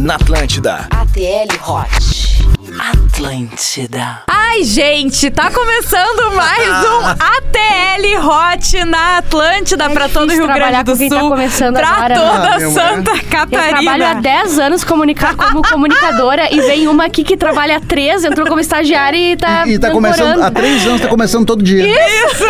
na Atlântida. ATL Hot. Atlântida. Ai, gente, tá começando mais um ATL Hot na Atlântida pra todo o Rio Grande do quem Sul. tá começando pra agora, toda né? meu, Santa Eu Catarina. trabalho há 10 anos comunica como comunicadora e vem uma aqui que trabalha há 3, entrou como estagiária e tá. E tá começando, namorando. há três anos tá começando todo dia. Isso!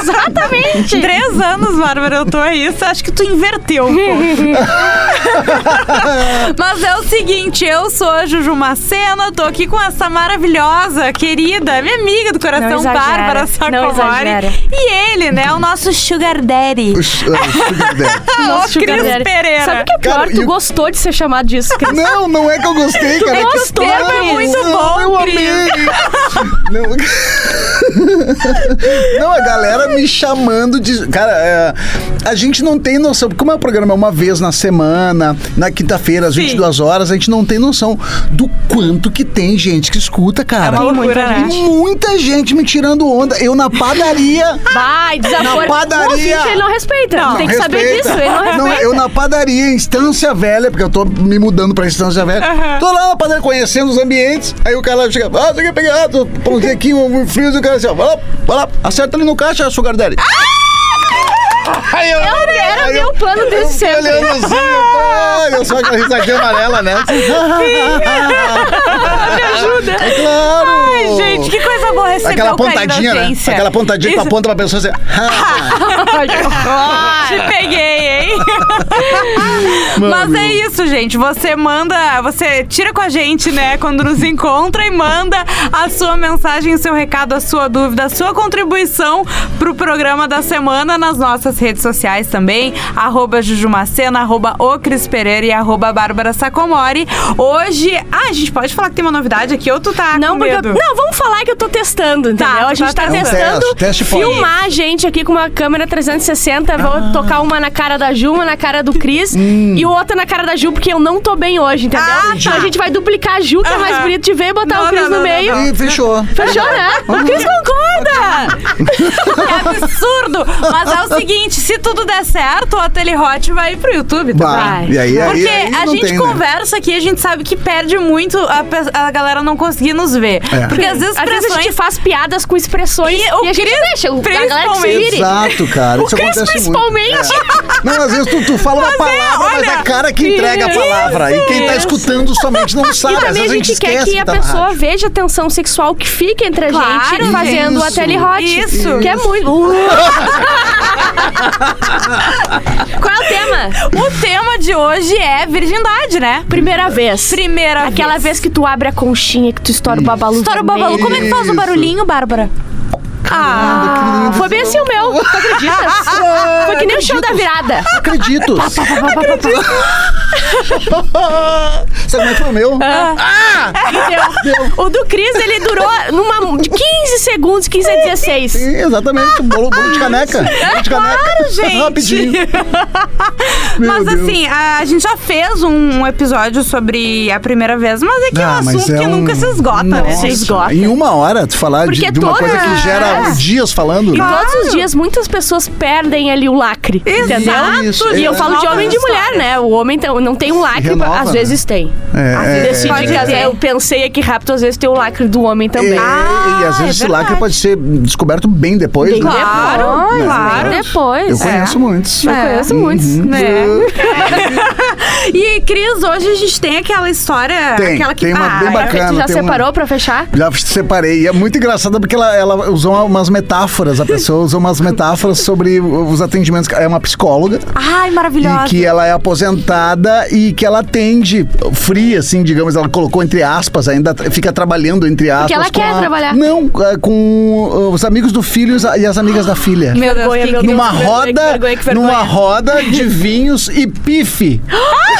Exatamente. Três anos, Bárbara, eu tô aí. Você acha que tu inverteu um pouco. Mas é o seguinte, eu sou a Juju Macena, tô aqui com essa maravilhosa, querida, minha amiga do coração, Não Bárbara não Sacomori. E ele, né, o nosso Sugar Daddy. O ch- o Sugar Daddy. o Sugar Cris Daddy. Pereira. Sabe o que é pior? Cara, tu e o- gostou de ser chamado disso, Cris. Não, não é que eu gostei, cara. é que- termo é muito não, bom, eu Cris. amei. Não. não, a galera me chamando de. Cara, é, a gente não tem noção. Como é o programa é uma vez na semana, na quinta-feira, às Sim. 22 horas, a gente não tem noção do quanto que tem gente que escuta, cara. É uma loucura, Tem muita gente me tirando onda. Eu na padaria. Vai, desaforo. Na padaria. Ele não respeita. Não, tem que saber Respeita. disso. Ele não respeita. eu na padaria, em Estância Velha, porque eu tô me mudando pra Estância Velha. Tô lá na padaria conhecendo os ambientes. Aí o cara chega, ah, você quer pegar? Pãozinho aqui, um frio, o cara assim, ó, vai lá, vai lá, acerta ali no caixa, Sugar Daddy. Aí eu, Era eu- meu plano desde eu sempre. olhando assim, ai, eu sou aquela risadinha amarela, né? Me ajuda. É claro! Ai, gente, que coisa boa receber Aquela o carinho da pontadinha, né? Aquela pontadinha que tu Isso. aponta pra pessoa assim. Te peguei? Mas é isso, gente. Você manda, você tira com a gente, né, quando nos encontra e manda a sua mensagem, o seu recado, a sua dúvida, a sua contribuição pro programa da semana nas nossas redes sociais também. Arroba Jujumacena, arroba o Cris Pereira e arroba Bárbara Sacomori. Hoje, ah, a gente pode falar que tem uma novidade aqui ou tu tá Não, com porque. medo? Não, vamos falar que eu tô testando, entendeu? Tá, a gente tá tá, testando. Testando teste, teste filmar a gente aqui com uma câmera 360. Ah. Vou tocar uma na cara da Ju, uma na cara do Cris e outra na cara da Ju, porque eu não tô bem hoje, entendeu? Ah, Então tá. a gente vai duplicar a Ju, que é mais bonito de ver, e botar Não, o Cris no não, meio. não, E fechou. Fechou, né? O Cris concorda! É absurdo! Mas é o seguinte, se tudo der certo, o Ateli Hot vai pro YouTube também. Vai. E aí, aí, Porque aí a gente tem, né? conversa aqui, a gente sabe que perde muito a, a galera não conseguir nos ver. É. Porque às vezes Às vezes a gente faz piadas com expressões E e, o a gente Cris, deixa. O, a galera que se principalmente. vire. Exato, cara. O Isso Cris, acontece principalmente. muito. É. Não, às vezes tu, tu fala uma Mas é, palavra, mas olha, é a cara que entrega a isso, palavra. e quem tá isso. escutando somente não sabe. E também a gente quer que a tá pessoa rádio. veja a tensão sexual que fica entre a Claro, gente fazendo a isso, telehot. isso. Que é muito. Qual é o tema? O tema de hoje é virgindade, né? Primeira vez. Primeira Aquela vez. vez que tu abre a conchinha, que tu estoura o babalu. Estoura o babalu. Como é que faz o Isso. barulhinho, Bárbara? Ah, Foi bem assim o meu, tu acreditas? Foi que nem o show da virada. Acredito. Sabe como é que foi o meu? Ah! O do Cris, ele durou numa, de 15 segundos, 15 a 16. Sim, exatamente. Bolo, bolo de caneca. Bolo de caneca. Claro, gente. Rapidinho. Mas Deus. assim, a, gente já fez um, episódio sobre a primeira vez, mas é que é um Ah, mas assunto é que um- nunca se esgota, né? Nossa, Se esgota. Em uma hora, tu falar de, de uma toda- coisa que gera É. dias falando. E né? todos os dias muitas pessoas perdem ali o lacre, entendeu? Isso, E eu é. falo de homem e de mulher, né? O homem não tem um lacre, renova, às né? vezes tem. É, Às é, vezes é, é. vezes eu pensei aqui rápido, às vezes tem o lacre do homem também. É, Ah, e às vezes é esse lacre pode ser descoberto bem depois, Bem né? Claro, depois, claro. bem depois. Eu conheço muitos. Eu conheço muitos. Né? e, Cris, hoje a gente tem aquela história. Tem, aquela que tem uma Ah, bem é. bacana. Tu já tem uma- separou pra fechar? Já separei. E é muito engraçado porque ela, ela usou umas metáforas. A pessoa usou umas metáforas sobre os atendimentos. É uma psicóloga. Ai, maravilhosa. E que ela é aposentada e que ela atende fria, assim, digamos, ela colocou entre aspas, ainda fica trabalhando entre aspas. ela com quer a- trabalhar. Não, é, com os amigos do filho e as amigas da filha. Meu Deus, que meu incrível. Numa Deus, que vergonha, roda, que vergonha, que vergonha. numa roda de vinhos e pife.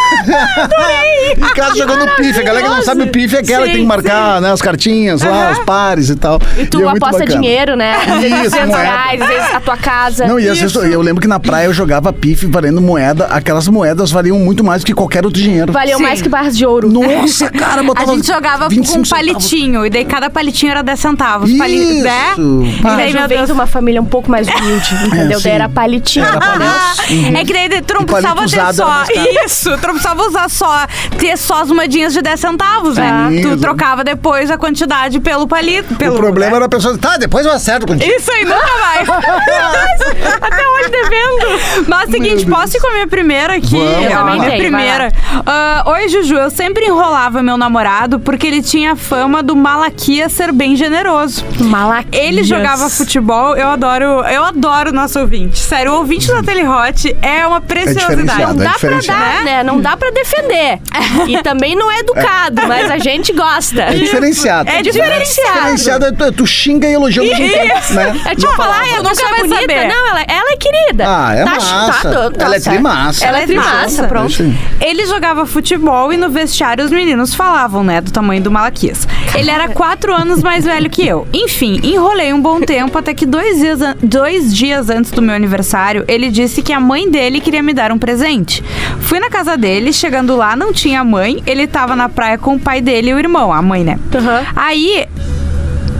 em casa jogando pife. A galera que não sabe o pife é aquela que tem que marcar né, as cartinhas lá, os pares e tal. E tu é muito aposta bacana. dinheiro, né? Às vezes Isso, 200 moeda. reais, às vezes a tua casa. Não, e às vezes eu lembro que na praia eu jogava pife valendo moeda. Aquelas moedas valiam muito mais do que qualquer outro dinheiro. Valeu Sim. mais que barras de ouro. Nossa, cara, A botava gente jogava com 25 um centavos. palitinho, e daí cada palitinho era 10 centavos. Isso. né? Ah, E daí, meu eu venho Deus. de uma família um pouco mais humilde, entendeu? sim. daí era palitinho. Era entendeu? palito. É que daí tu não E palito precisava ter usado só. era mais caro. Isso, tu não precisava usar só, ter só as moedinhas de 10 centavos, né? Sim, Tu trocava depois a quantidade pelo palito. Pelo, O problema era a pessoa, tá, depois eu acerto contigo. Isso aí, nunca mais. Até hoje devendo. Mas seguinte, posso ir com a minha primeira aqui? Vamos. Eu também tenho, primeira. Ah, Oi, Juju. Eu sempre enrolava meu namorado porque ele tinha fama do Malaquias ser bem generoso. Malaquias. Ele jogava futebol, eu adoro, eu adoro o nosso ouvinte. Sério, o ouvinte da Telehot é uma preciosidade. diferenciado, Não é dá pra diferenciado. dar, né? Não dá pra defender. E também não é educado, mas a gente gosta. É diferenciado. É diferenciado. Diferenciado é tu, tu xinga e elogia mesmo tempo, Isso. né? É tipo falar, ai, a nunca é vai bonita. saber. Não, ela, ela é querida. Ah, é Tá- massa. tá- tá Ela é trimassa. Ela é trimassa, Massa. pronto. Isso. Ele jogava futebol e no vestiário os meninos falavam, né, do tamanho do Malaquias. Ele era quatro anos mais velho que eu. Enfim, enrolei um bom tempo até que dois dias, dois dias antes do meu aniversário, ele disse que a mãe dele queria me dar um presente. Fui na casa dele, chegando lá não tinha mãe, ele tava na praia com o pai dele e o irmão, a mãe, né? Aham. Aí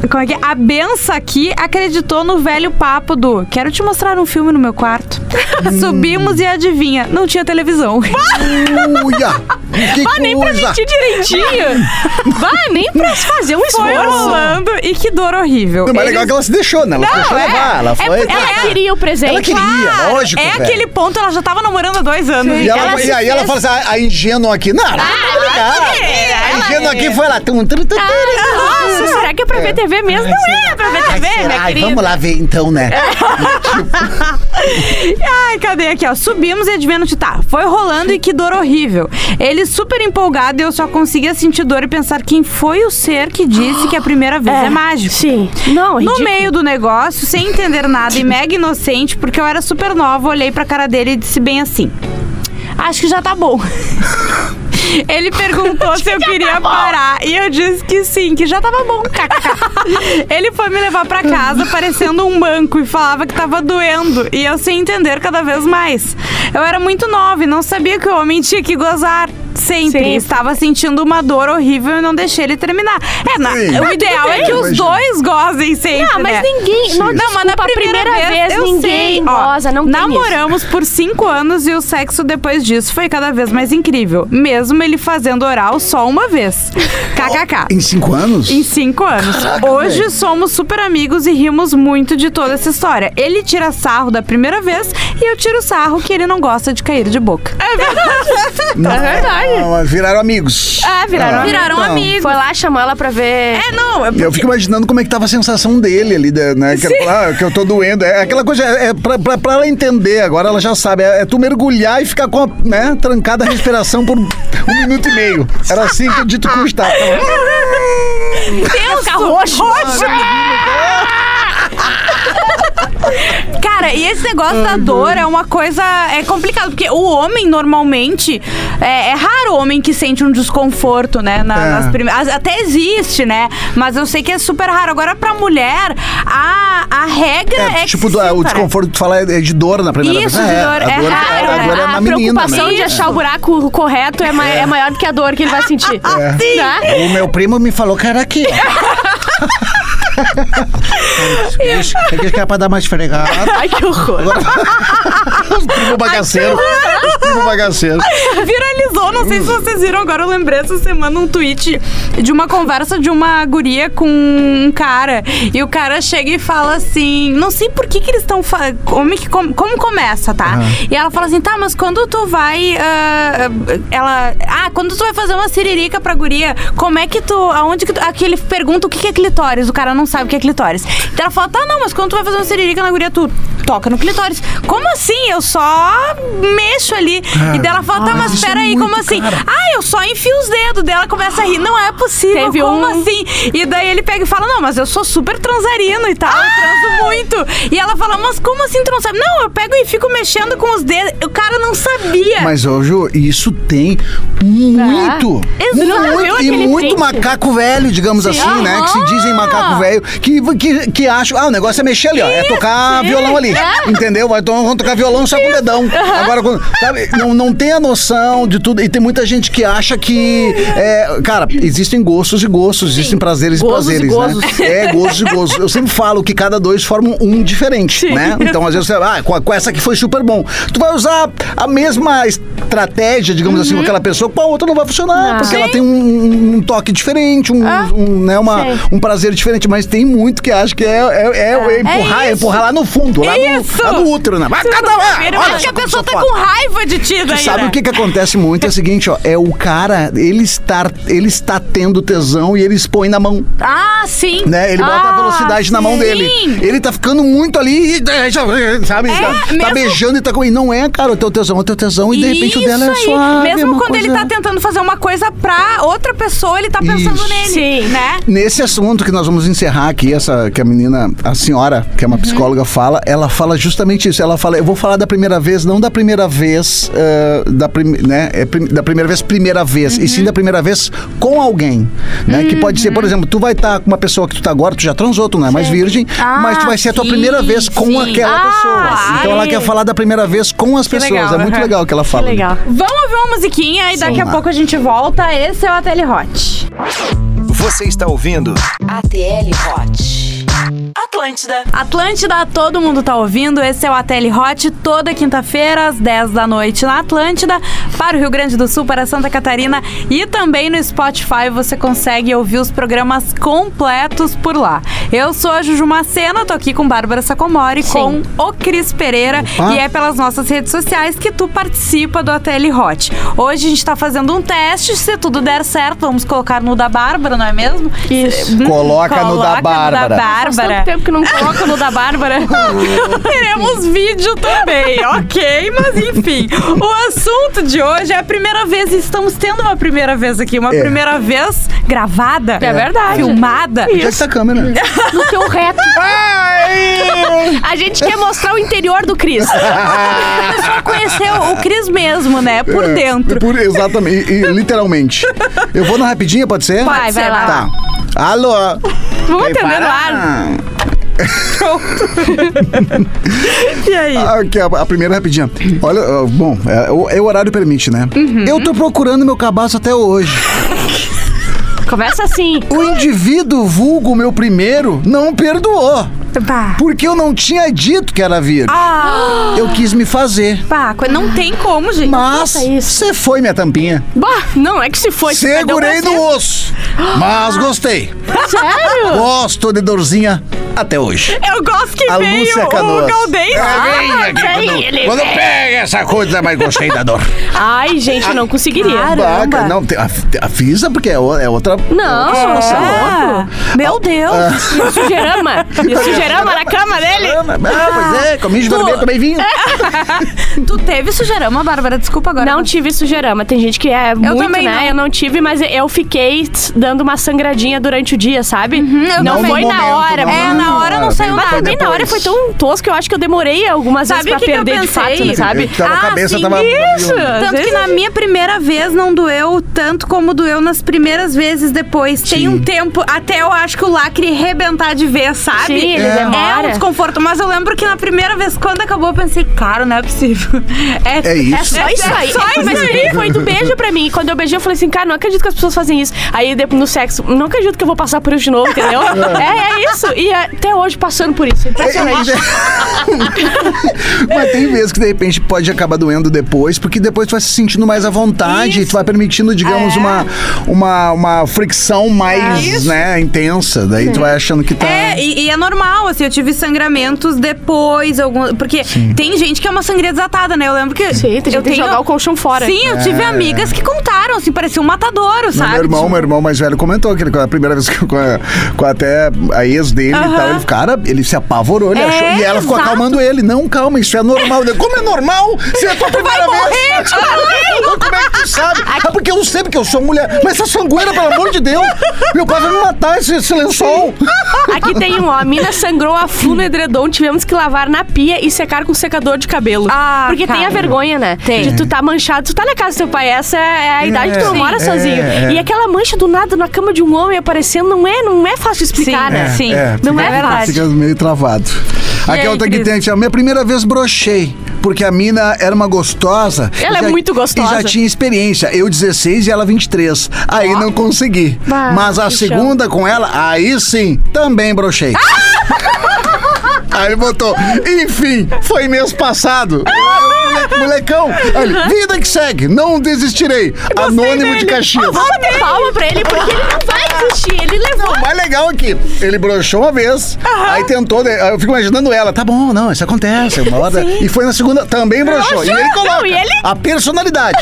como é que é? A benção aqui acreditou no velho papo do quero te mostrar um filme no meu quarto. Subimos e adivinha, não tinha televisão. Uia! Que Ah, nem pra coisa! mentir direitinho. Vai, nem pra fazer um Foi esforço. rolando e que dor horrível. Não, mas Eles- legal que ela se deixou, né? Ela se deixou é. levar. Ela É foi. porque Ela queria o presente. Ela queria, Ah, lógico. É velho. aquele ponto, ela já tava namorando há dois anos. E, ela, Ela e se aí ela fez- fala assim: a, a ingênua aqui. Não, não, não, é, A ela ingênua é. aqui foi lá. Tum, tum, tum, tum. Nossa, será que é pra ver TV mesmo? Não é pra ver TV, será? minha Ai, querida. vamos lá ver então, né? Ai, cadê aqui, ó? Subimos e adivinha onde tá. Foi rolando e que dor horrível. Ele super empolgado e eu só conseguia sentir dor e pensar quem foi o ser que disse que a primeira vez é, mágico. Sim. Não, é No meio do negócio, sem entender nada e mega inocente, porque eu era super nova, olhei pra cara dele e disse bem assim: Acho que já tá bom. Ele perguntou se eu queria parar e eu disse que sim, que já tava bom. Ele foi me levar pra casa parecendo um banco e falava que tava doendo e eu sem entender cada vez mais. Eu era muito nova e não sabia que o homem tinha que gozar. Sempre Sim. estava sentindo uma dor horrível e não deixei ele terminar. É, na- o ideal é que os Imagina. dois gozem sempre. Não, mas né? ninguém. Não, Não, mas na desculpa, a primeira, vez, eu ninguém sei. Ó, goza, não tem isso. Namoramos por cinco anos e o sexo depois disso foi cada vez mais incrível. Mesmo ele fazendo oral só uma vez. KKK. Em cinco anos? Em cinco anos. Caraca, Hoje velho. somos super amigos e rimos muito de toda essa história. Ele tira sarro da primeira vez e eu tiro sarro que ele não gosta de cair de boca. É verdade. Não, É verdade. Não, viraram amigos. É, viraram, Ah, viraram então. amigos. Foi lá, chamou ela pra ver. É, não. É E eu fico imaginando como é que tava a sensação dele ali, né? Que, ela ah, que eu tô doendo. É aquela coisa, é, é pra, pra, pra ela entender, agora ela já sabe. É, é tu mergulhar e ficar com a, né, trancada a respiração por um minuto e meio. Era assim que o dito custa. Fica roxo. Cara, e esse negócio da dor é uma coisa. É complicado, porque o homem normalmente. É, é raro o homem que sente um desconforto, né? na- É. nas primeiras. Até existe, né? Mas eu sei que é super raro. Agora, pra mulher, a, a regra é, É, tipo, que do- sim, o desconforto que tu fala é de dor na primeira Isso, vez. de É, dor, a é dor, raro, a dor é a na menina, preocupação né? de achar o buraco correto é, ma- é maior do que a dor que ele vai sentir. É. Sim. Né? O meu primo me falou que era aqui. Isso, é que é pra dar mais fregado. Ai, que horror. Primos bagaceiros. Os primos bagaceiros. Viralizou, não sei se vocês viram agora, eu lembrei essa semana um tweet de uma conversa de uma guria com um cara. E o cara chega e fala assim: Não sei por que, que eles estão. Como, que- como, como começa, tá? E ela fala assim: Tá, mas quando tu vai. ah, ela. Ah, quando tu vai fazer uma siririca pra guria, como é que tu. Aonde que tu. Aqui ele pergunta o que, que é clitóris. O cara não sabe o que é clitóris. Então ela fala: Tá, não, mas quando tu vai fazer uma siririca na guria, tu toca no clitóris. Como assim? Eu só mexo ali. E daí ela fala: Tá, Ah, mas é peraí, muito, como assim? cara. Ah, eu só enfio os dedos dela, começa a rir. Não é possível, Teve como um- assim? E daí ele pega e fala: Não, mas eu sou super transarino e tal, eu transo muito. E ela fala: Mas como assim tu não eu pego e fico mexendo com os dedos. O cara não sabia. Mas, ô, Ju, isso tem muito. Exato. Viu Muito, e muito print? macaco velho, digamos assim, né? Que se dizem macaco velho, que, que, que acham, ah, o negócio é mexer ali, ó. É tocar sim. violão ali. É. Entendeu? Vai tocar violão puxar com o dedão. Agora, quando, sabe, não, não tem a noção de tudo. E tem muita gente que acha que. é, cara, existem gostos e gostos, existem prazeres e Gozos e prazeres, gozos. né? É, gostos e gostos. Eu sempre falo que cada dois formam um diferente, né? Então, às vezes, você, ah, com, com essa aqui foi super bom. Tu vai usar a mesma estratégia, digamos assim, com aquela pessoa, com a outra não vai funcionar, Ah. porque ela Sim. tem um, um toque diferente, um, um, né, uma, um prazer diferente, mas tem muito que acha que é, é, é- é empurrar, é isso. empurrar lá no fundo, lá no, lá no útero, né? Vai, cada Olha mas que a pessoa tá foda. com raiva de ti Tu daí, sabe né? o que que acontece muito? É o seguinte, ó, é o cara, ele está, ele está tendo tesão e ele expõe na mão, Ah, sim. né? Ele bota a Ah, velocidade na mão dele. Ele tá ficando muito ali, e, já, sabe? É, tá, tá mesmo- beijando e tá com... E não é, cara, o teu tesão, é o teu tesão e de repente o dela é Isso aí. suave. é Mesmo quando ele coisa- tá tentando fazer uma coisa pra outra pessoa, ele tá pensando Isso. nele. Sim. Né? Nesse assunto que nós vamos encerrar aqui, essa que a menina, a senhora, que é Uhum. uma psicóloga, fala, ela fala justamente isso. Ela fala, eu vou falar da primeira vez, não da primeira vez, eh, da, prim, né, é prim- da primeira vez, primeira vez, e Uhum. sim da primeira vez com alguém, né? Que pode ser, por exemplo, tu vai estar com uma pessoa que tu tá agora, tu já transou, tu não é mais virgem, Ah, mas tu vai ser a tua sim, primeira vez com sim. aquela Ah, pessoa. Então ela sim. quer falar da primeira vez com as pessoas. legal, é muito legal o que ela fala. Legal. Vamos ouvir uma musiquinha e daqui a Sim. pouco a gente volta. Esse é o Ateli Hot. Você está ouvindo ATL Hot. Atlântida. Atlântida, todo mundo tá ouvindo. Esse é o Ateli Hot, toda quinta-feira, às 10 da noite na Atlântida, para o Rio Grande do Sul, para Santa Catarina e também no Spotify você consegue ouvir os programas completos por lá. Eu sou a Juju Macena, tô aqui com Bárbara Sacomori, com o Cris Pereira Opa. e é pelas nossas redes sociais que tu participa do Ateli Hot. Hoje a gente tá fazendo um teste, se tudo der certo, vamos colocar no da Bárbara, não é mesmo? Isso. Hum, Coloca no da coloca Bárbara. Faz tanto Bárbara. Tempo que não coloca no da Bárbara. Teremos vídeo também, ok? Mas enfim, o assunto de hoje é a primeira vez, estamos tendo uma primeira vez aqui, uma É. primeira vez gravada. É verdade. Filmada. Onde é que tá a câmera? No teu reto. A gente quer mostrar o interior do Cris. A pessoa conheceu o Cris mesmo, né? Por É, dentro. por- exatamente, e- e literalmente. Eu vou na rapidinha, pode ser? Pode Vai, ser, vai lá. Tá. Alô? Vamos atender no ar. E aí? Aqui, a, a primeira rapidinha. Olha, bom, é, o, é o horário permite, né? Uhum. Eu tô procurando meu cabaço até hoje. Começa assim. O indivíduo vulgo meu primeiro não perdoou. Porque eu não tinha dito que era virgem. Ah, Eu quis me fazer. pá, não tem como, gente. Mas isso. você foi minha tampinha. Bah, não, é que se foi. Segurei no osso. Mas gostei. Sério? Gosto de dorzinha até hoje. Eu gosto que A veio Lúcia o Canoas. Galdês. É, vem aqui quando, quando pega essa coisa, mas gostei da dor. Ai, gente, eu não conseguiria. Caramba. Não, a- avisa porque é, é outra. Não, é louco. É. Meu Deus. Ah. E sujeirama. E sujeirama na cama dele. Ah, pois é, comi de Tu- vermelho, tomei vinho. Tu teve sujeirama, Bárbara? Desculpa agora. Não tive sujeirama. Tem gente que é muito, também né? não. Eu não tive, mas eu fiquei dando uma sangradinha durante o dia, sabe? eu não também. foi na hora. não. É, na hora não saiu Mas nada. também na hora foi tão tosco que eu acho que eu demorei algumas Sabe vezes pra que que eu perder de pensei? fato, né, sabe? Tava a Ah, cabeça, sim, tava. isso. Tanto que na minha primeira vez não doeu tanto como doeu nas primeiras vezes depois. Tem um tempo até eu acho que o lacre rebentar de vez, sabe? Sim, ele É. É um desconforto, mas eu lembro que na primeira vez, quando acabou, eu pensei, cara, não é possível. É isso. É só isso aí. Só É, mas isso aí. foi do beijo pra mim. E Quando eu beijei, eu falei assim, cara, não acredito que as pessoas fazem isso. Aí depois no sexo, não acredito que eu vou passar por isso de novo, entendeu? é, é isso. E até hoje passando por isso. É, Impressionante. Mas tem vezes que de repente pode acabar doendo depois, porque depois tu vai se sentindo mais à vontade, tu vai permitindo, digamos, É. uma, uma, uma fricção mais, Isso. né, intensa. Daí tu vai achando que tá. É, e, e é normal, assim, eu tive sangramentos depois, algum, porque tem gente que é uma sangria desatada, né? Eu lembro que. Sim, tem gente eu que tem que jogar o colchão fora. Sim, eu tive amigas que contaram, assim, parecia um matadouro, sabe? meu irmão, Tipo, meu irmão mais velho comentou que ele, a primeira vez que com, a, com até a ex dele e Aham. tal, ele, cara, ele se apavorou, ele É, achou, e ela ficou exato. acalmando ele. Não, calma, isso é normal. Eu, Como é normal? Se é a tua primeira morrer, vez. Como é que tu sabe? Ah, porque eu não sei, porque eu sou mulher. Mas essa sangueira, pelo amor de Deus, meu pai vai me matar esse, esse lençol. Aqui tem um, ó. A mina sangrou a flu no edredom, tivemos que lavar na pia e secar com secador de cabelo. Ah, Porque tem a cara. vergonha, né? Tem. De tu tá manchado, tu tá na casa do seu pai, essa é a idade que tu Sim. mora É, sozinho. é. E aquela mancha do nada na cama de um homem aparecendo não é, não é fácil explicar, Sim, né? sim. Não fica, é verdade. Fica meio travado. Aqui aí, é outra que tem, aqui, ó, minha primeira vez brochei. Porque a mina era uma gostosa. Ela e é muito gostosa. E já tinha experiência. Eu 16 e ela 23. Aí não consegui. Bah, Mas a que chão. segunda com ela, aí sim, também brochei. Aí ele botou, enfim, foi mês passado. Mole- Molecão, Aí ele, vida que segue, não desistirei. Anônimo de Caxias. Vamos bater palma pra ele, porque ele não vai desistir. Ele levou. O mais legal é que ele broxou uma vez, aí tentou, eu fico imaginando ela, tá bom, não, isso acontece, uma hora. E foi na segunda, também broxou. E ele coloca Não, e ele- a personalidade.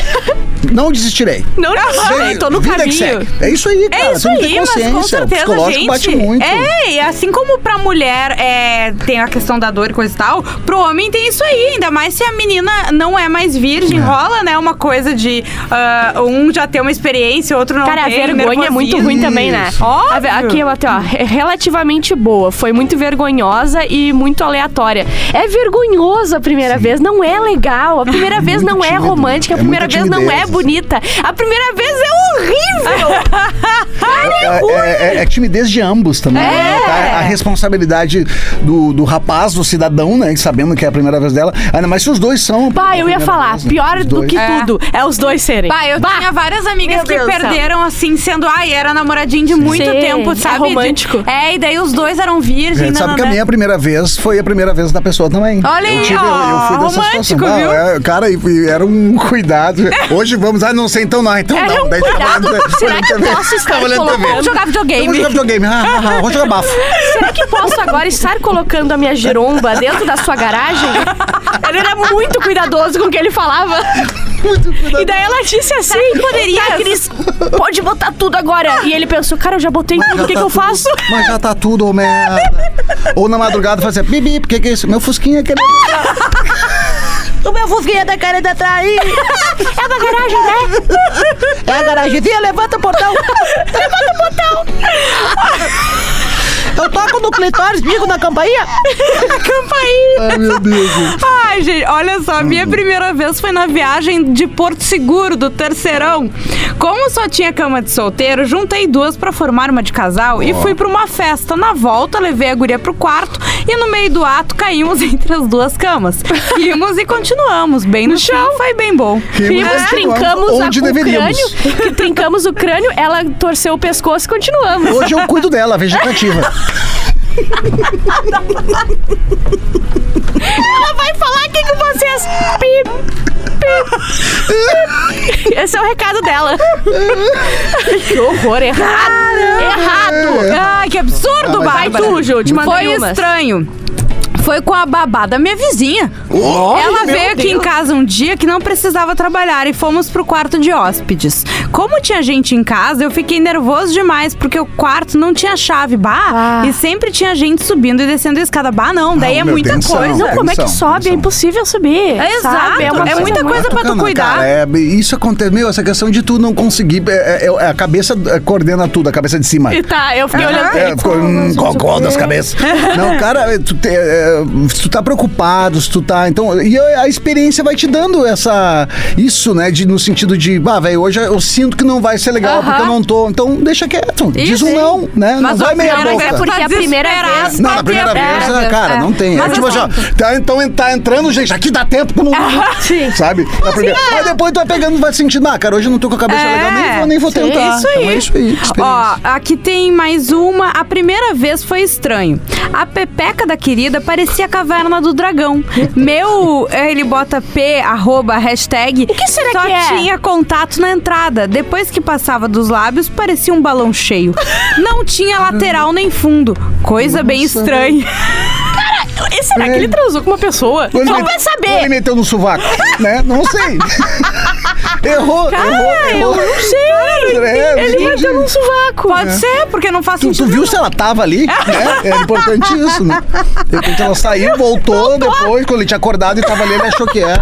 Não desistirei. Não, não, tô no caminho. É isso aí, cara. É isso aí, mas com o certeza, psicológico gente. bate muito. É, e assim como pra mulher é, tem a questão da dor e coisa e tal, pro homem tem isso aí. Ainda mais se a menina não é mais virgem, rola, né? Uma coisa de ah, um já ter uma experiência, outro não Cara, a tem. vergonha é muito ruim também, né? Óbvio. A ve- Aqui, ó, ó, é relativamente boa. Foi muito vergonhosa e muito aleatória. É vergonhoso a primeira vez, não é legal. A primeira vez muito não é romântica, a É primeira vez não é. Bonita. A primeira vez é horrível. É, é- é- é timidez de ambos também. né? Tá? A responsabilidade do, do rapaz, do cidadão, né? Sabendo que é a primeira vez dela. Ainda mais se os dois são. Bah, eu ia falar, vez, né? pior do que É. tudo é os dois serem. Bah, eu Bah, tinha várias amigas Meu que Deus perderam, assim, sendo, ai, era namoradinho de muito Sim, tempo, é sabe? De- romântico. É, e daí os dois eram virgens. É, sabe que a minha primeira vez foi a primeira vez da pessoa também. Olha aí, eu tive, eu, eu fui ó, dessa romântico, situação. viu? é, cara, era um cuidado. Hoje vamos, ah, não sei então não, então Era não. um Daí tava cuidado. Será que TV. posso estar colocando-. Vamos jogar videogame. Vamos jogar videogame. Ah, ah, ah, vamos jogar bafo. Será que posso agora estar colocando a minha giromba dentro da sua garagem? Ele era muito cuidadoso com o que ele falava. E daí ela disse assim: poderia. Tá, Cris, pode botar tudo agora. E ele pensou: cara, eu já botei tudo, o que, tá que eu tudo- faço? Mas já tá tudo, ô merda. Ou na madrugada fazia bibi, o que que é isso? Meu fusquinha aquele. O meu fusquinha da cara da traí. É da garagem, né? É a garagemzinha, levanta o portão. levanta o portão. Eu toco no clitóris, bico na campainha. Ai, meu Deus. Ai, gente, olha só, a minha primeira vez foi na viagem de Porto Seguro, do Terceirão. Como só tinha cama de solteiro, juntei duas pra formar uma de casal e fui pra uma festa. Na volta, levei a guria pro quarto e no meio do ato caímos entre as duas camas. Rimos e continuamos, bem no, chão. Foi bem bom. Rimos, É. trincamos a- Onde o deveríamos. crânio. que trincamos o crânio, ela torceu o pescoço e continuamos. Hoje eu cuido dela, vegetativa. Ela vai falar aqui com vocês. Pip, pip. Esse é o recado dela. que horror, errado. Errado. Ai, que absurdo, Ah, Bárbara. Vai tu, Ju, te Foi estranho. Foi com a babá da minha vizinha. Ela veio aqui em casa um dia que não precisava trabalhar e fomos pro quarto de hóspedes. Como tinha gente em casa, eu fiquei nervoso demais porque o quarto não tinha chave, bah, Ah. e sempre tinha gente subindo e descendo a escada. Bah, não, daí Ah, é muita tensão. coisa. Não, como é que Atenção, sobe? É impossível subir. É exato, sabe? é uma muita coisa pra tu cuidar. Cara, é, isso acontece. Meu, essa questão de tu não conseguir. É, é- é a cabeça é, coordena tudo, a cabeça de cima. E tá, eu fiquei olhando É, ficou um cocô das cabeças. Não, cara, tu, te- é, se tu tá preocupado, se tu tá. Então, e a a experiência vai te dando essa. Isso, né? De, no sentido de, bah, velho, hoje eu sinto que não vai ser legal Aham. porque eu não tô. Então, deixa quieto. Diz Isso, um hein? não, né? Mas não vai meia cara boca. é porque tá a primeira vez- Não, na primeira ter vez, brega. cara, não tem. É Mas tipo assim, assim, tá, então tá entrando, gente, aqui dá tempo que não. Sim. Sabe? Na primeira- Mas depois tu vai pegando e vai sentindo, ah, cara, hoje eu não tô com a cabeça É, legal, nem vou, nem vou sim, tentar. isso aí. Então é isso aí. Ó, aqui tem mais uma. A primeira vez foi estranho. A pepeca da querida parecia a caverna do dragão. Meu, ele bota P, arroba, hashtag. O que será só que é? tinha contato na entrada. Depois que passava dos lábios, parecia um balão cheio. Não tinha lateral nem fundo. Coisa bem estranha. E será que ele transou com uma pessoa? Ou Só pra ou saber. Ele meteu no sovaco, né? Não sei. errou, Cara, errou, eu errou. não sei. É, ele entendi. meteu num sovaco. Pode ser, porque não faz Tu, tu sentido. viu se ela tava ali, né? É importante isso, né? De repente ela saiu, voltou, depois, quando ele tinha acordado e tava ali, ele achou que era.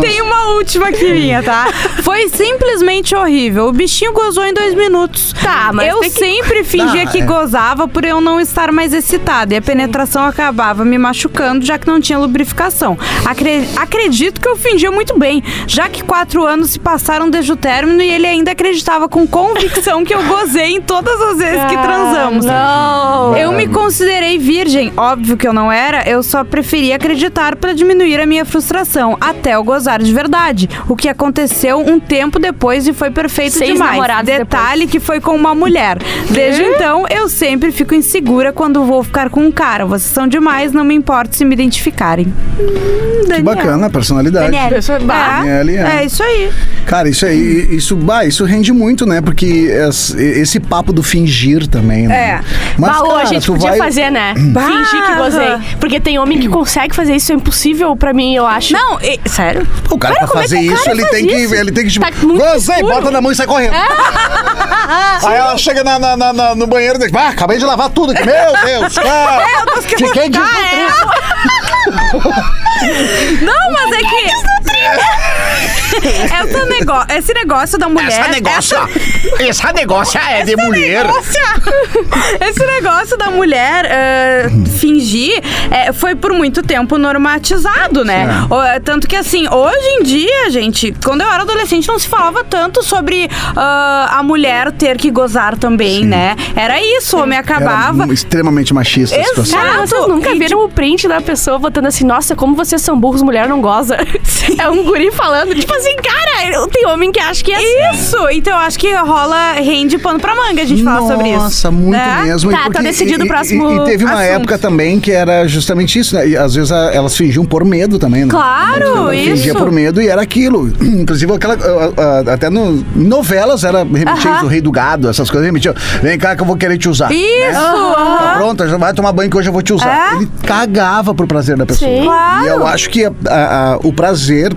Tem uma última aqui minha, tá? Foi simplesmente horrível. O bichinho gozou em dois minutos. Tá, mas Eu que- sempre fingia Ah, que é. gozava por eu não estar mais excitada. E a penetração acabava me machucando, já que não tinha lubrificação. Acre- acredito que eu fingia muito bem, já que quatro anos se passaram desde o término e ele ainda acreditava com convicção que eu gozei em todas as vezes que transamos. Ah, Não. Eu me considerei virgem, óbvio que eu não era, eu só preferia acreditar para diminuir a minha frustração, até eu gozar de verdade. O que aconteceu um tempo depois e foi perfeito Seis demais. Detalhe que foi com uma mulher. Desde então, eu sempre fico insegura quando vou ficar com um cara. Vocês são demais, não me importa se me identificarem. Hum, Que bacana a personalidade. Bah. É, Daniele, é. é isso aí. Cara, isso aí, isso, bah, isso rende muito, né? Porque es- esse papo do fingir também, né? É. Mas, Bah, cara, a gente tu podia vai... fazer, né? Bah. Fingir que gozei. Porque tem homem que consegue fazer isso, é impossível pra mim, eu acho. Não, e- sério? O cara, Cara, pra é fazer que o isso, cara ele faz tem, que, isso? ele tem que, tipo, Tá gozei, escuro. bota na mão e sai correndo. Aí ela chega na, na- na- na- no banheiro e diz, ah, acabei de lavar tudo aqui. Meu Deus, cara. Fiquei de... Não, mas é que. Essa nego... Esse negócio da mulher. Essa negócio, essa negócio é de mulher. Esse negócio da mulher eh, fingir eh, foi por muito tempo normatizado, né? O- eh, Tanto que, assim, hoje em dia, gente, quando eu era adolescente, não se falava tanto sobre ah, a mulher ter que gozar também, né? Era isso, o homem acabava. Era extremamente machista a Exato. situação. Cara, vocês nunca E, viram o print da pessoa botando assim, nossa, como vocês são burros, mulher não goza. É um guri falando, tipo assim, cara, tem homem que acha que é assim. Isso! Então eu acho que rola, rende pano pra manga a gente falar sobre isso. Nossa, muito né? mesmo. Tá, tá decidido o próximo E, e teve uma assunto. época também que era justamente isso, né? E às vezes a- elas fingiam por medo também, né? Claro, Ela Fingia isso. por medo e era aquilo. Inclusive, aquela. ah, ah, até no, em novelas era remetia Aham. o rei do gado, essas coisas remetiam. Vem cá que eu vou querer te usar. Isso! Tá aham. pronto, já vai tomar banho que hoje eu vou te usar. É? Ele cagava pro prazer da pessoa. Sim. Claro. E eu acho que a- a- a- o prazer.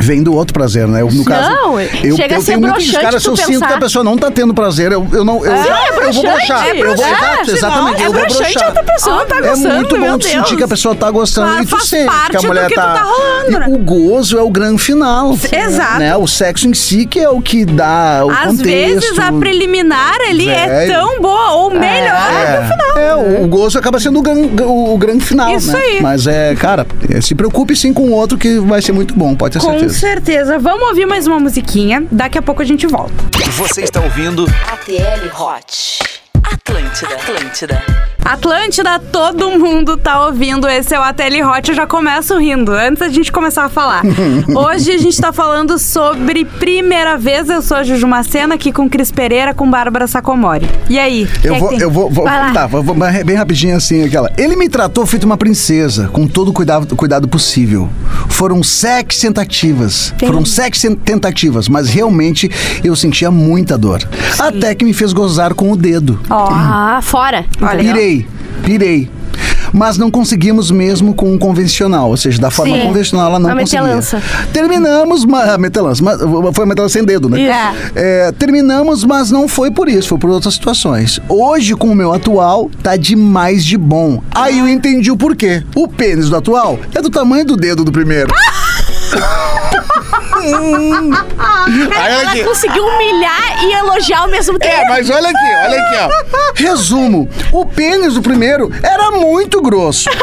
Vem do outro prazer, né? Eu, no caso, Não, eu, chega a eu ser tenho muito. Se eu tu sinto pensar. que a pessoa não tá tendo prazer, eu, eu não. Eu, é eu vou broxante, broxar. é eu vou, senão exatamente. é eu vou broxar. a outra pessoa não tá É gostando, muito meu bom tu sentir que a pessoa tá gostando Claro, e tu sente que a mulher que tá. tá rolando, né? o gozo é o grande final. Exato. Né? O sexo em si que é o que dá o Às contexto. vezes a preliminar ali é Velho. tão boa ou melhor é, do final. é, o, o gozo acaba sendo o, gran, o, o grande final, Isso né? aí. Mas é, cara, é, se preocupe sim com o outro que vai ser muito bom, pode ter certeza. Certeza. Vamos ouvir mais uma musiquinha. Daqui a pouco a gente volta. Você está ouvindo ATL Hot. Atlântida, Atlântida. Atlântida, todo mundo tá ouvindo. Esse é o ATL Hot. Eu já começo rindo, antes da gente começar a falar. Hoje a gente tá falando sobre primeira vez. Eu sou a Juju Macena, aqui com Cris Pereira, com Bárbara Sacomori. E aí? Eu é vou, eu vou, vou Vai lá. tá, vou, vou- mas bem rapidinho assim, aquela. Ele me tratou feito uma princesa, com todo o cuidado, cuidado possível. Foram sete tentativas, foram sete tentativas, mas realmente eu sentia muita dor. Até que me fez gozar com o dedo. Ah, fora. Olha aí, ó. Pirei, pirei. Mas não conseguimos mesmo com o convencional, ou seja, da forma Sim. convencional ela não A conseguia. metelança. Terminamos, mas, metelança, mas foi a metelança sem dedo, né? Isso. É, terminamos, mas não foi por isso, foi por outras situações. Hoje, com o meu atual, tá demais de bom. Aí eu entendi o porquê. O pênis do atual é do tamanho do dedo do primeiro. Aí, olha aqui. Conseguiu humilhar e elogiar ao mesmo tempo. É, mas olha aqui, olha aqui, ó. Resumo: o pênis do primeiro era muito grosso.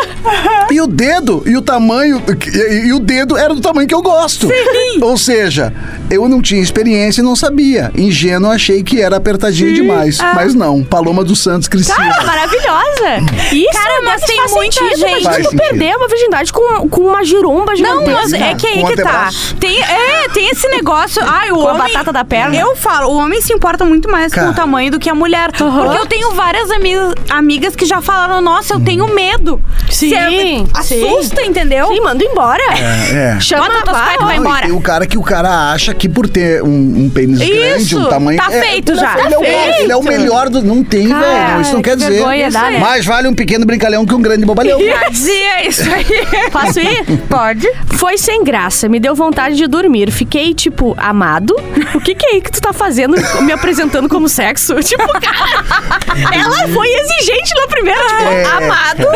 E o dedo, e o tamanho, e, e o dedo era do tamanho que eu gosto. Sim. Ou seja, eu não tinha experiência e não sabia. Ingênuo, achei que era apertadinho demais. Mas não, Paloma dos Santos Cristina. Cara, maravilhosa. Isso, Cara, mas tem muita sentido, gente- tu sentido. perder uma virgindade com, com uma giromba Não, mas gigantesca. é que aí Com que tá. Tem, é, tem esse negócio. Ai, o Com a homem. batata da perna. Eu falo, o homem se importa muito mais com Cara. o tamanho do que a mulher. Porque eu tenho várias amigas, amigas que já falaram: nossa, eu tenho medo. Sim, Cê- Assusta, entendeu? Sim, manda embora. É. Chama Bota tuas vai, e vai Não, e embora. tem o cara que o cara acha que por ter um, um pênis Isso, grande, um tamanho. tá feito ele é- já. Ele é, o, Tá ele é o feito. melhor do. Não tem, Cara, velho. Isso não que quer dizer. vergonha Isso né? Mais vale um pequeno brincalhão que um grande bobalhão. Já dizia isso aí. Posso ir? Pode. Foi sem graça, me deu vontade de dormir. Fiquei, tipo, amado. O que que é aí que tu tá fazendo me apresentando como sexo? Tipo, cara, ela foi exigente na primeira, tipo, É. amado.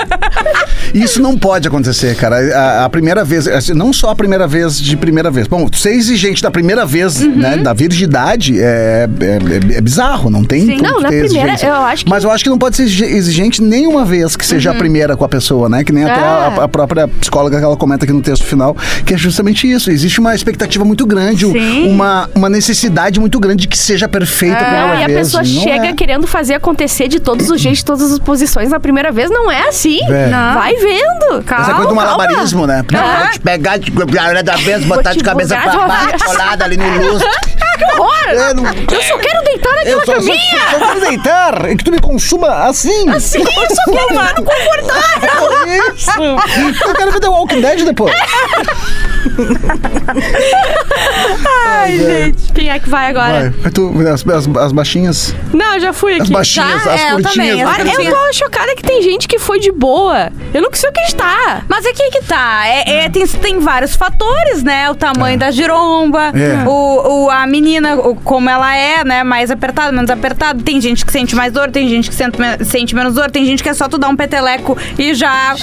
Isso não pode acontecer, cara. A, a primeira vez, assim, não só a primeira vez de primeira vez. Bom, ser exigente da primeira vez, Uhum. né, da virgindade, é, é, é bizarro, não tem por Não, na primeira, exigência. eu acho que- Mas eu acho que não pode ser exige- exigente nenhuma vez que seja a primeira com a pessoa, né? Que nem até a, É. a própria psicóloga que ela comenta aqui no texto final, que é justamente isso. Existe uma expectativa muito grande, um- Sim. uma, uma necessidade muito grande de que seja perfeita a primeira Não, e a vez. pessoa Não chega é. querendo fazer acontecer de todos os jeitos, todas as posições na primeira vez. Não é assim. É. Não. Vai vendo. Calma, Essa coisa do calma. malabarismo, né? Não, vou te pegar de da vez, botar de cabeça de pra baixo, colada ali no luz. Que horror! Eu não- Eu só quero deitar naquela Eu só, só, caminha. só quero deitar e que tu me consuma assim. Assim, eu só quero ficar no confortável. Isso. Eu quero ver The Walking Dead depois. Ai, gente. Quem é que vai agora? Vai, tu, as, as, as baixinhas. Não, eu já fui aqui. As baixinhas, Já? as É, eu curtinhas. também, as Olha, eu tô chocada que tem gente que foi de boa. Eu não consigo acreditar. Mas aqui que tá. É, é, tem, tem vários fatores, né? O tamanho da giromba, É. o, o- a menina, o- como ela é, né? Mais apertada, menos apertada. Tem gente que sente mais dor, tem gente que sente, me- sente menos dor, tem gente que é só tu dar um peteleco e já.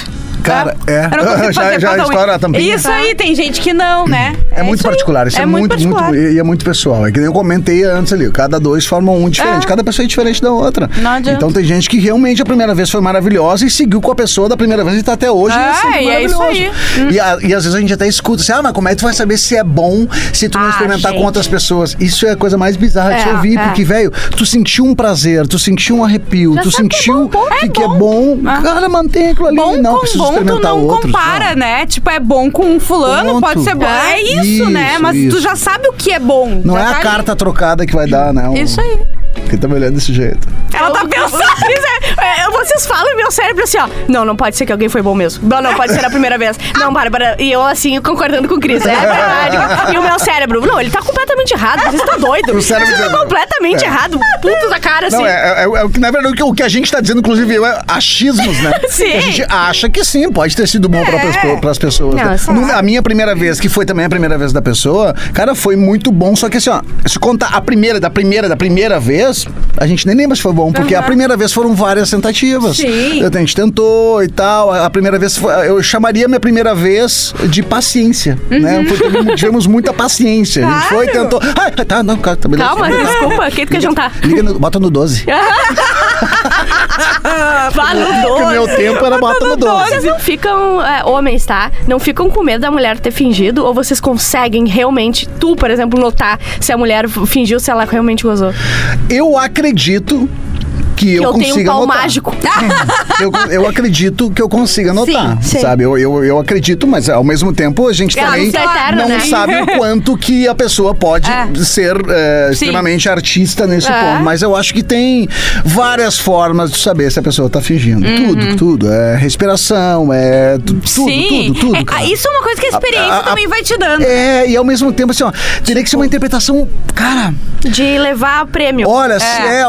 Cara, é. eu não consigo Já- já cada um. estoura a tampinha. Isso aí, tem gente que não, né? É, muito particular, isso é, muito, muito, particular. e é muito pessoal. É que nem eu comentei antes ali, cada dois formam um diferente, É. cada pessoa é diferente da outra. Não adianta. Então tem gente que realmente a primeira vez foi maravilhosa e seguiu com a pessoa da primeira vez e tá até hoje É, sempre e é isso aí. E, a- e às vezes a gente até escuta assim, ah, mas como é que tu vai saber se é bom se tu não Ah, experimentar com gente. outras pessoas? Isso é a coisa mais bizarra de É, ouvir, é. porque, velho, tu sentiu um prazer, tu sentiu um arrepio, Já tu sabe que é sentiu bom, que, é que é bom. Ah. Cara, mantém aquilo ali. Bom não com precisa bom, tu não outros. compara, né? Tipo, é bom com um fulano, Ponto. pode ser bom. É isso, Isso, né? Mas isso. tu já sabe o que é bom. Não é a carta trocada que vai dar, né? Isso aí. Porque tá me olhando desse jeito. Ela tá pensando. É, é, vocês falam e meu cérebro assim, ó. Não, não pode ser que alguém foi bom mesmo. Não, não pode ser a primeira vez. Não, Bárbara. E eu assim, concordando com o Cris. É verdade. E o meu cérebro. Não, ele tá completamente errado. Vocês estão doidos. O cérebro Vocês estão completamente errado. Puto da cara, assim. Não, é, é, é o que, na verdade, o que, a gente tá dizendo, inclusive, é achismos, né? Sim. A gente acha que sim, pode ter sido bom pra, É. pras pessoas. Não, né? No- a minha primeira vez, que foi também a primeira vez da pessoa, cara, foi muito bom, só que assim, ó, se contar a primeira, da primeira, da primeira vez, a gente nem lembra se foi bom, porque a primeira vez foram várias tentativas. Sim. A gente tentou e tal, a primeira vez, foi, eu chamaria minha primeira vez de paciência, né? Porque tivemos- muita paciência. A gente foi e Claro. tentou. Ah, tá, não, cara, tá beleza. Calma, desculpa. Quem tu quer jantar? Liga no- bota no 12. Vá no Porque o 12. meu tempo era bota no 12. Vocês não ficam, é, homens, tá? Não ficam com medo da mulher ter fingido? Ou vocês conseguem realmente, tu, por exemplo, notar se a mulher fingiu, se ela realmente gozou? Eu acredito que eu, eu tenho um consiga pau notar. mágico. Eu, eu acredito que eu consiga notar, sim. sabe? Eu, eu, eu acredito, mas ao mesmo tempo a gente É, também eterno, não né? sabe o quanto que a pessoa pode É. ser é, extremamente artista nesse É. ponto. Mas eu acho que tem várias formas de saber se a pessoa tá fingindo. Uhum. Tudo, tudo. É respiração, é tu- tudo, Sim. tudo, tudo. É, cara. isso é uma coisa que a experiência A- a- também vai te dando. É, e ao mesmo tempo, assim, ó, teria que ser uma interpretação, cara, De levar prêmio. Olha, se é, é,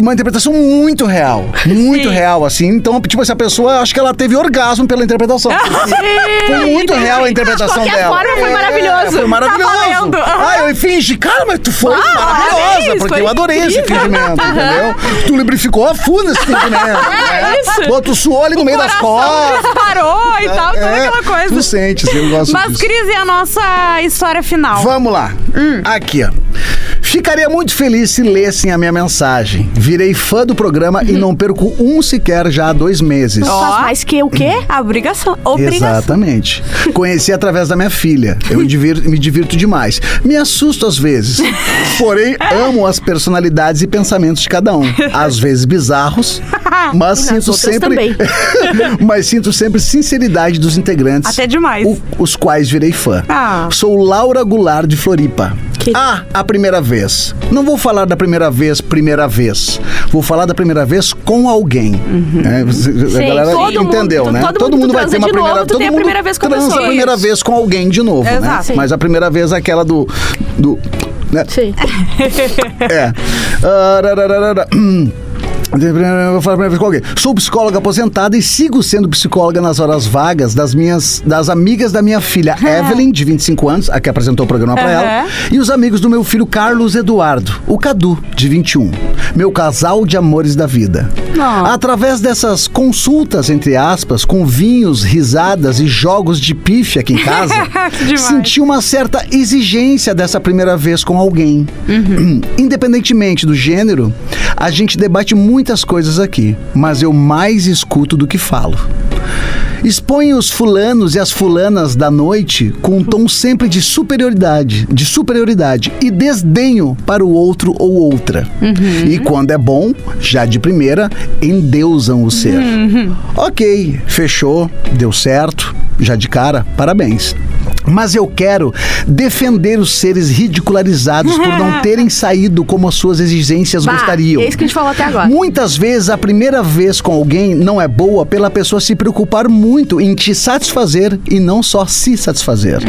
uma interpretação muito real. Muito Sim. real, assim. Então, tipo, essa pessoa, acho que ela teve orgasmo pela interpretação. porque Foi muito real a interpretação De dela. forma, foi É, maravilhoso. Foi maravilhoso. Tá valendo. Ah, eu fingi. Cara, mas tu foi parabéns, maravilhosa, porque foi eu adorei esse incrível. fingimento, entendeu? Tu lubrificou a fundo esse fingimento. É isso. Pô, tu suou ali no meio das costas. Parou e tal, toda É, aquela coisa. Tu sente, assim, eu gosto Mas, disso. Cris, e a nossa história final? Vamos lá. Hum. Aqui, ó. Ficaria muito feliz se lessem a minha mensagem. Virei fã do programa e não perco um sequer já há dois meses. Ó. Faz mais que o quê? A obrigação. Obrigação. Exatamente. Conheci através da minha filha. Eu me divirto, me divirto demais. Me assusto às vezes. Porém, amo as personalidades e pensamentos de cada um. Às vezes bizarros, mas nas sinto outras sempre. mas sinto sempre sinceridade dos integrantes. Até demais. o- os quais virei fã. Ah. Sou Laura Goulart de Floripa. Que- Ah, a primeira vez. Não vou falar da primeira vez, primeira vez. Vou falar da primeira vez com alguém. É, a Uhum. Sim, galera todo mundo- entendeu, to- né? todo mundo tu vai ter uma primeira novo, todo tem a mundo primeira vez com transa a primeira Isso. vez com alguém de novo, né? Exato. Sim. Mas a primeira vez é aquela do. do né? Sim. É. Hum. Eu vou falar a primeira vez com alguém. Sou psicóloga aposentada e sigo sendo psicóloga nas horas vagas das minhas das amigas da minha filha Evelyn, de 25 anos, a que apresentou o programa pra Aham. ela, e os amigos do meu filho Carlos Eduardo, o Cadu, de 21. Meu casal de amores da vida. Através dessas consultas, entre aspas, com vinhos, risadas e jogos de pife aqui em casa, senti uma certa exigência dessa primeira vez com alguém. Independentemente do gênero, a gente debate muitas coisas aqui, mas eu mais escuto do que falo. Expõe os fulanos e as fulanas da noite com um tom sempre de superioridade, de superioridade e desdenho para o outro ou outra. E quando é bom, já de primeira, endeusam o ser. Ok, fechou, deu certo, já de cara, parabéns. Mas eu quero defender os seres ridicularizados por não terem saído como as suas exigências Bah, gostariam. É isso que a gente falou até agora. Muitas vezes a primeira vez com alguém não é boa pela pessoa se preocupar muito em te satisfazer e não só se satisfazer.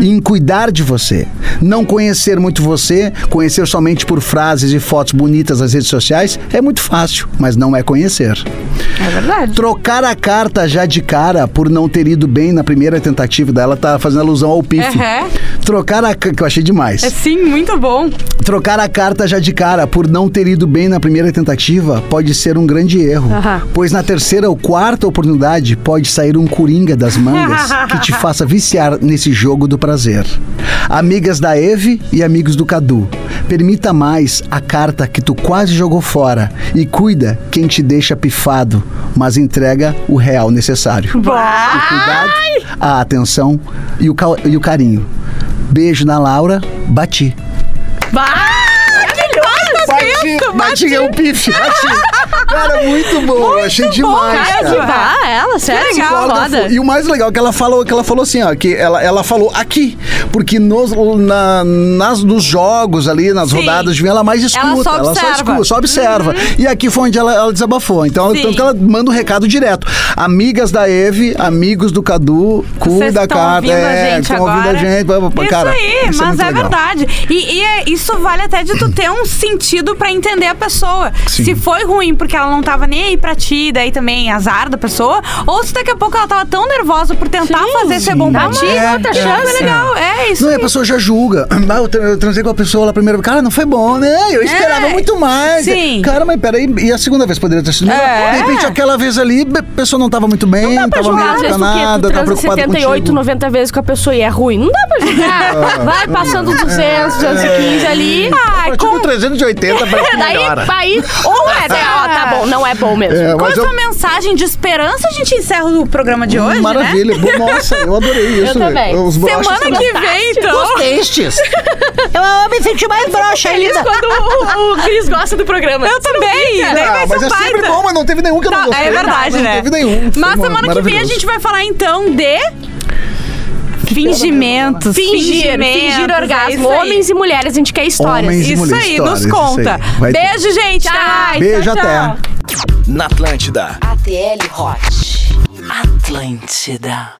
E em cuidar de você. Não conhecer muito você, conhecer somente por frases e fotos bonitas nas redes sociais é muito fácil, mas não é conhecer. É verdade. Trocar a carta já de cara por não ter ido bem na primeira tentativa dela tá fazendo alusão ao pife. Aham. Trocar a que eu achei demais. É sim, muito bom. Trocar a carta já de cara por não ter ido bem na primeira tentativa pode ser um grande erro, Aham. pois na terceira ou quarta oportunidade pode sair um coringa das mangas que te faça viciar nesse jogo do prazer. Amigas da Eve e amigos do Cadu, permita mais a carta que tu quase jogou fora e cuida quem te deixa pifado, mas entrega o real necessário. O cuidado, a atenção e o, e o carinho. Beijo na Laura, bati. Bati, bati, é um pife, bati. Cara, muito bom, eu achei demais, Cara, cara. de vá, ela, sério, legal, foda. E o mais legal é que ela falou, que ela falou assim, ó, que ela, ela falou aqui, porque nos, na, nas, nos jogos ali, nas Sim. rodadas de vinho, ela mais escuta, Ela só ela só observa. Uhum. escuta, só observa. E aqui foi onde ela, ela desabafou. Então, Sim. tanto que ela manda o recado direto. Amigas da Eve, amigos do Cadu, Vocês cuida da estão carta. É, gente estão ouvindo a gente. blá, blá. Isso cara, aí, isso mas muito é, legal. verdade. E, e é- isso vale até de tu ter um sentido pra entender a pessoa. Sim. Se foi ruim porque ela não tava nem aí pra ti, daí também azar da pessoa, ou se daqui a pouco ela tava tão nervosa por tentar Sim. fazer ser bom pra ti. uma outra é, chance. É legal, é isso. Não, e a pessoa já julga. Ah, eu, eu transei com a pessoa lá primeiro. Cara, não foi bom, né? Eu esperava É, muito mais. sim. Cara, mas peraí, e a segunda vez poderia ter sido melhor? É. De repente, aquela vez ali, a pessoa não tava muito bem, Dá pra tava julgar, meio encanada, tava preocupada 78, contigo. 90 vezes com a pessoa e é ruim. Não dá pra julgar. Vai passando 200, 215 ali. A Ai, partir com, do 380 pra Daí, aí, ou é, né? Ó, tá bom, não é bom mesmo. É, com eu- essa mensagem de esperança, a gente encerra o programa de hoje, né? Maravilha. Bom, Nossa, eu adorei isso. também. Os broches Semana que vem, então. Testes. Eu, eu me senti mais broxa Feliz ainda. quando o, o Cris gosta do programa. Eu também. Vai Ah, ser mas é sempre bom, mas não teve nenhum que eu não Tá, gostei. é verdade, não né? teve nenhum. Mas semana que vem a gente vai falar então de. Fingimentos. Fingir, fingimentos, fingir é orgasmo. aí. Homens e mulheres, a gente quer histórias. Homens e Isso mulheres, aí, histórias, nos isso conta. aí. Beijo, gente. Mais. Beijo, Tchau, até. tchau. Na Atlântida. ATL Hot. Atlântida.